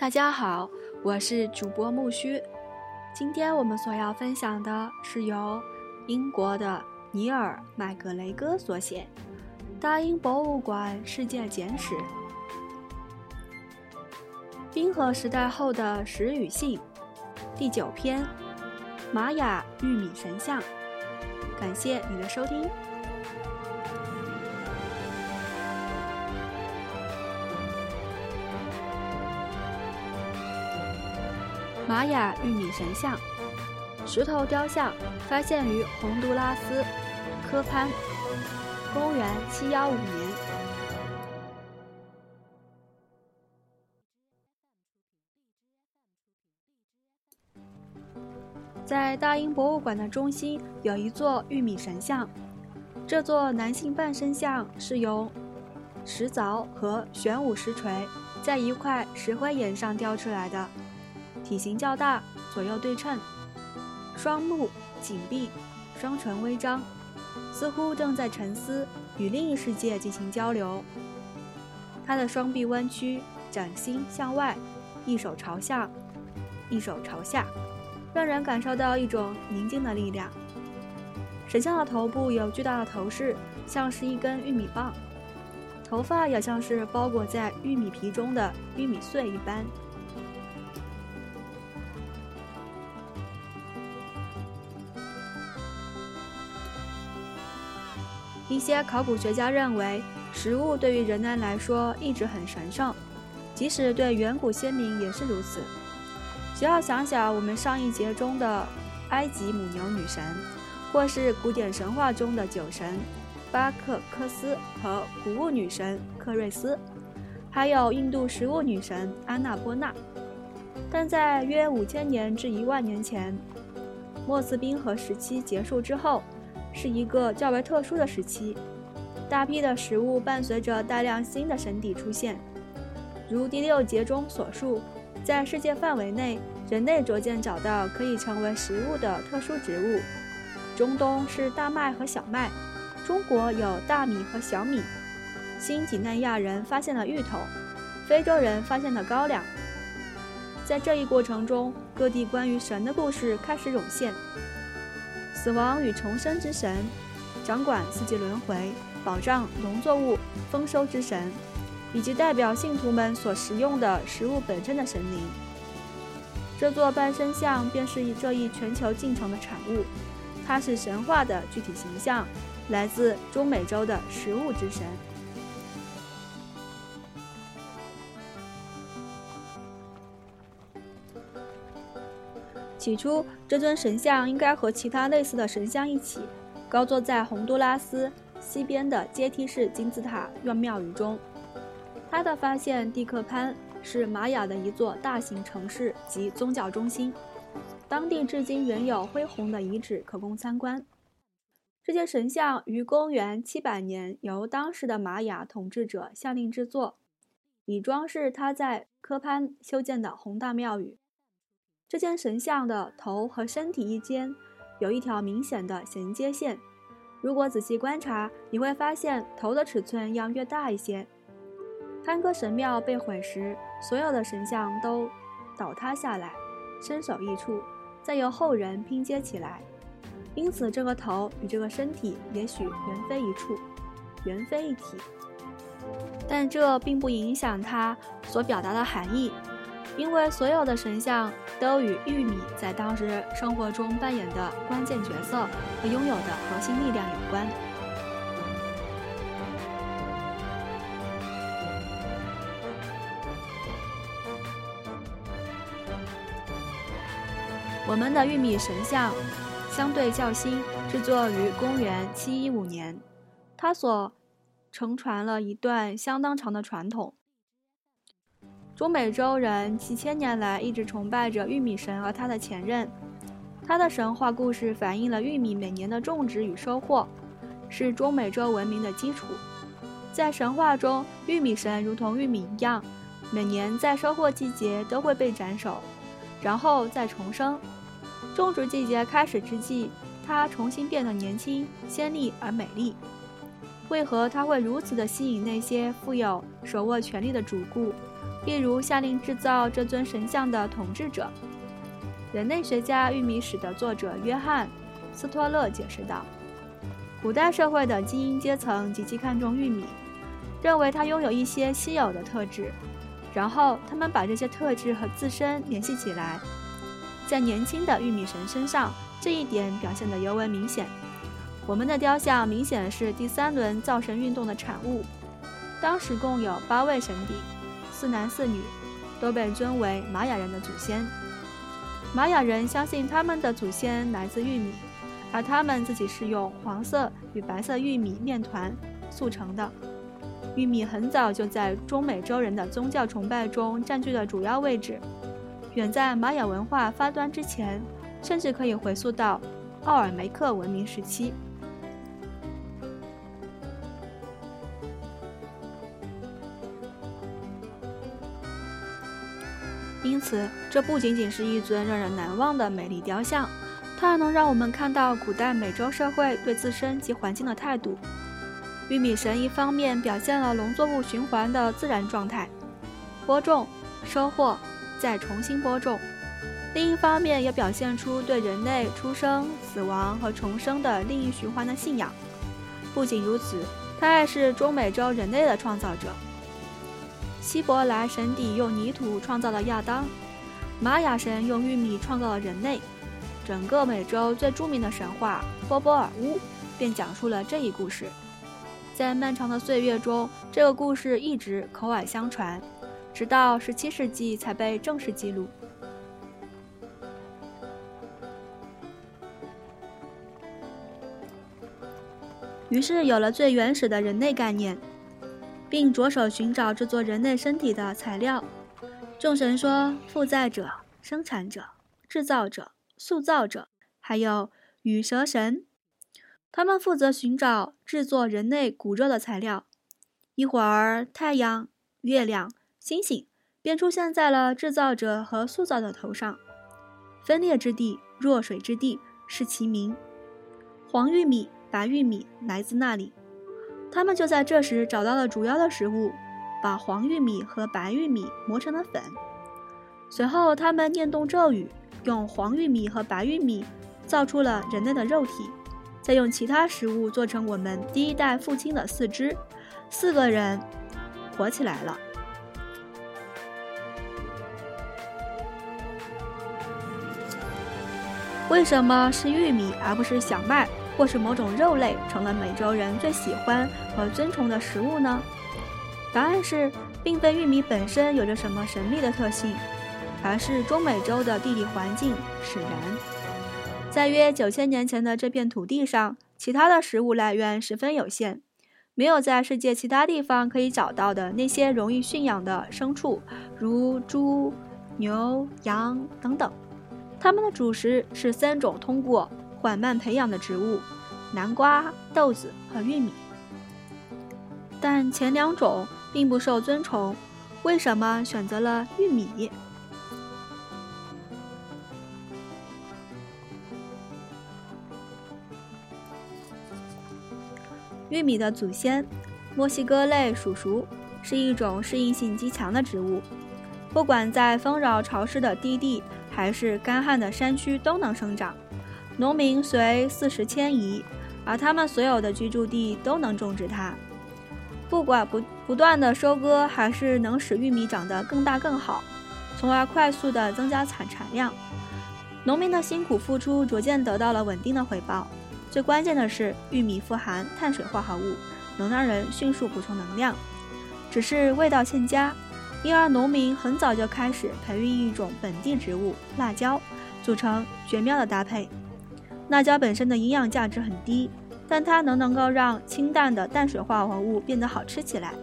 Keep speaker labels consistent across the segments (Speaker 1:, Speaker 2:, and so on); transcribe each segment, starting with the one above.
Speaker 1: 大家好，我是主播木须。今天我们所要分享的是由英国的尼尔·麦格雷戈所写《大英博物馆世界简史》——冰河时代后的石与信第九篇：玛雅玉米神像。感谢你的收听。玛雅玉米神像，石头雕像发现于洪都拉斯科潘，公元七幺五年。在大英博物馆的中心有一座玉米神像，这座男性半身像是由石凿和玄武石锤在一块石灰岩上雕出来的。体型较大，左右对称，双目紧闭，双唇微张，似乎正在沉思，与另一世界进行交流。他的双臂弯曲，掌心向外，一手朝下，一手朝下，让人感受到一种宁静的力量。神像的头部有巨大的头饰，像是一根玉米棒，头发也像是包裹在玉米皮中的玉米穗一般。一些考古学家认为，食物对于人类来说一直很神圣，即使对远古先民也是如此。只要想想我们上一节中的埃及母牛女神，或是古典神话中的酒神巴克克斯和谷物女神克瑞斯，还有印度食物女神安娜波纳。但在约五千年至一万年前，莫斯冰河时期结束之后。是一个较为特殊的时期，大批的食物伴随着大量新的神邸出现，如第六节中所述，在世界范围内，人类逐渐找到可以成为食物的特殊植物。中东是大麦和小麦，中国有大米和小米，新几内亚人发现了芋头，非洲人发现了高粱。在这一过程中，各地关于神的故事开始涌现。死亡与重生之神，掌管四季轮回、保障农作物丰收之神，以及代表信徒们所食用的食物本身的神灵。这座半身像便是这一全球进程的产物，它是神话的具体形象，来自中美洲的食物之神。起初，这尊神像应该和其他类似的神像一起，高坐在洪都拉斯西边的阶梯式金字塔院庙宇中。他的发现地克潘是玛雅的一座大型城市及宗教中心，当地至今仍有恢宏的遗址可供参观。这些神像于公元700年由当时的玛雅统治者下令制作，以装饰他在科潘修建的宏大庙宇。这件神像的头和身体一间有一条明显的衔接线，如果仔细观察，你会发现头的尺寸要略大一些。潘哥神庙被毁时，所有的神像都倒塌下来，身首异处，再由后人拼接起来，因此这个头与这个身体也许原非一处，原非一体。但这并不影响它所表达的含义。因为所有的神像都与玉米在当时生活中扮演的关键角色和拥有的核心力量有关。我们的玉米神像相对较新，制作于公元715年，它所承传了一段相当长的传统。中美洲人几千年来一直崇拜着玉米神和他的前任，他的神话故事反映了玉米每年的种植与收获，是中美洲文明的基础。在神话中，玉米神如同玉米一样，每年在收获季节都会被斩首，然后再重生。种植季节开始之际，它重新变得年轻、鲜丽而美丽。为何它会如此的吸引那些富有手握权力的主顾？例如下令制造这尊神像的统治者。人类学家玉米史的作者约翰·斯托勒解释道：“古代社会的精英阶层极其看重玉米，认为它拥有一些稀有的特质，然后他们把这些特质和自身联系起来。在年轻的玉米神身上，这一点表现得尤为明显。我们的雕像明显是第三轮造神运动的产物。当时共有八位神邸，四男四女，都被尊为玛雅人的祖先。”玛雅人相信他们的祖先来自玉米，而他们自己是用黄色与白色玉米面团塑成的。玉米很早就在中美洲人的宗教崇拜中占据了主要位置，远在玛雅文化发端之前，甚至可以回溯到奥尔梅克文明时期。因此，这不仅仅是一尊让人难忘的美丽雕像，它还能让我们看到古代美洲社会对自身及环境的态度。玉米神一方面表现了农作物循环的自然状态，播种、收获，再重新播种；另一方面也表现出对人类出生、死亡和重生的另一循环的信仰。不仅如此，它还是中美洲人类的创造者。希伯来神邸用泥土创造了亚当，玛雅神用玉米创造了人类。整个美洲最著名的神话《波波尔乌》便讲述了这一故事。在漫长的岁月中，这个故事一直口耳相传，直到17世纪才被正式记录。于是有了最原始的人类概念。并着手寻找制作人类身体的材料。众神说：负载者、生产者、制造者、塑造者，还有羽蛇神，他们负责寻找制作人类骨肉的材料。一会儿，太阳、月亮、星星便出现在了制造者和塑造者头上。分裂之地、弱水之地是其名。黄玉米、白玉米来自那里。他们就在这时找到了主要的食物，把黄玉米和白玉米磨成了粉。随后，他们念动咒语，用黄玉米和白玉米造出了人类的肉体，再用其他食物做成我们第一代父亲的四肢，四个人活起来了。为什么是玉米而不是小麦？或是某种肉类成了美洲人最喜欢和尊崇的食物呢？答案是，并非玉米本身有着什么神秘的特性，而是中美洲的地理环境使然。在约九千年前的这片土地上，其他的食物来源十分有限，没有在世界其他地方可以找到的那些容易驯养的牲畜，如猪、牛、羊等等。它们的主食是三种通过。缓慢培养的植物，南瓜、豆子和玉米，但前两种并不受尊崇。为什么选择了玉米？玉米的祖先——墨西哥类鼠属，是一种适应性极强的植物，不管在丰饶潮湿的低地，还是干旱的山区，都能生长。农民随四时迁移，而他们所有的居住地都能种植它。不管不不断的收割，还是能使玉米长得更大更好，从而快速的增加产产量。农民的辛苦付出逐渐得到了稳定的回报。最关键的是，玉米富含碳水化合物，能让人迅速补充能量。只是味道欠佳，因而农民很早就开始培育一种本地植物——辣椒，组成绝妙的搭配。辣椒本身的营养价值很低，但它能能够让清淡的淡水化合物变得好吃起来。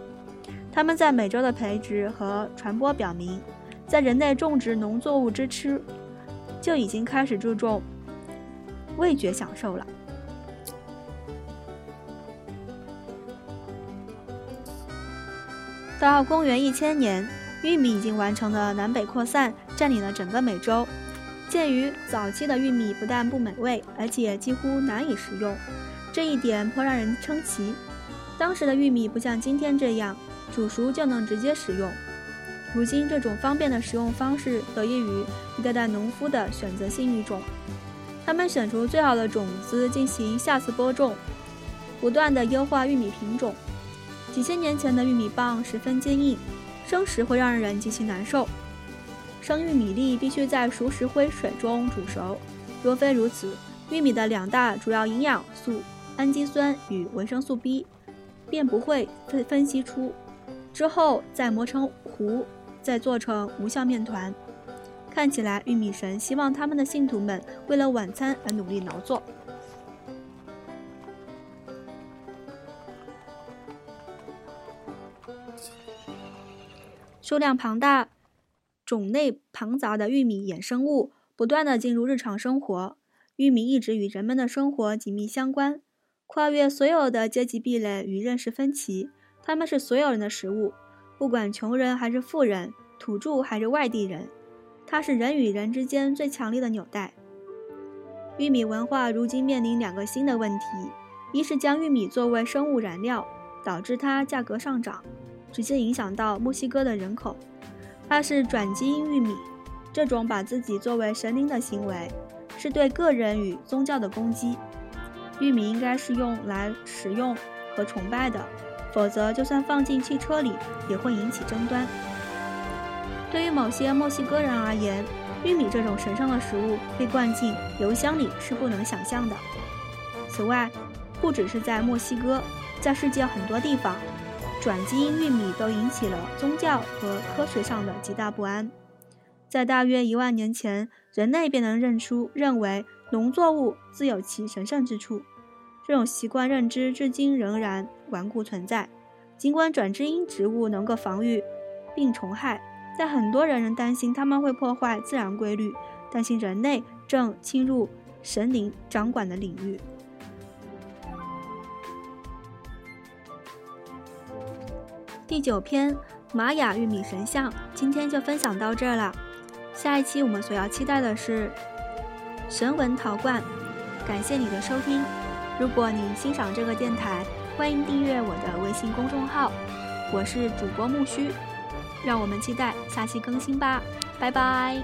Speaker 1: 它们在美洲的培植和传播表明，在人类种植农作物之初，就已经开始注重味觉享受了。到公元一千年，玉米已经完成了南北扩散，占领了整个美洲。鉴于早期的玉米不但不美味，而且几乎难以食用，这一点颇让人称奇。当时的玉米不像今天这样煮熟就能直接食用，如今，这种方便的食用方式得益于一代代农夫的选择性育种。他们选出最好的种子进行下次播种，不断的优化玉米品种。几千年前的玉米棒十分坚硬，生食会让人极其难受。生玉米粒必须在熟石灰水中煮熟，若非如此，玉米的两大主要营养素氨基酸与维生素 B 便不会分分析出。之后再磨成糊，再做成无效面团。看起来，玉米神希望他们的信徒们为了晚餐而努力劳作。数量庞大、种类庞杂的玉米衍生物不断的进入日常生活，玉米一直与人们的生活紧密相关，跨越所有的阶级壁垒与认识分歧。他们是所有人的食物，不管穷人还是富人，土著还是外地人。它是人与人之间最强烈的纽带。玉米文化如今面临两个新的问题：一是将玉米作为生物燃料，导致它价格上涨，直接影响到墨西哥的人口；二是转基因玉米，这种把自己作为神灵的行为，是对个人与宗教的攻击。玉米应该是用来食用和崇拜的，否则就算放进汽车里，也会引起争端。对于某些墨西哥人而言，玉米这种神圣的食物被灌进油箱里是不能想象的。此外，不只是在墨西哥，在世界很多地方，转基因玉米都引起了宗教和科学上的极大不安。在大约一万年前，人类便能认出、认为农作物自有其神圣之处。这种习惯认知至今仍然顽固存在。尽管转基因植物能够防御病虫害。在很多人仍担心它们会破坏自然规律，担心人类正侵入神灵掌管的领域。第九篇玛雅玉米神像，今天就分享到这儿了。下一期我们所要期待的是神文陶罐。感谢你的收听，如果你欣赏这个电台，欢迎订阅我的微信公众号，我是主播木须。让我们期待下期更新吧，拜拜。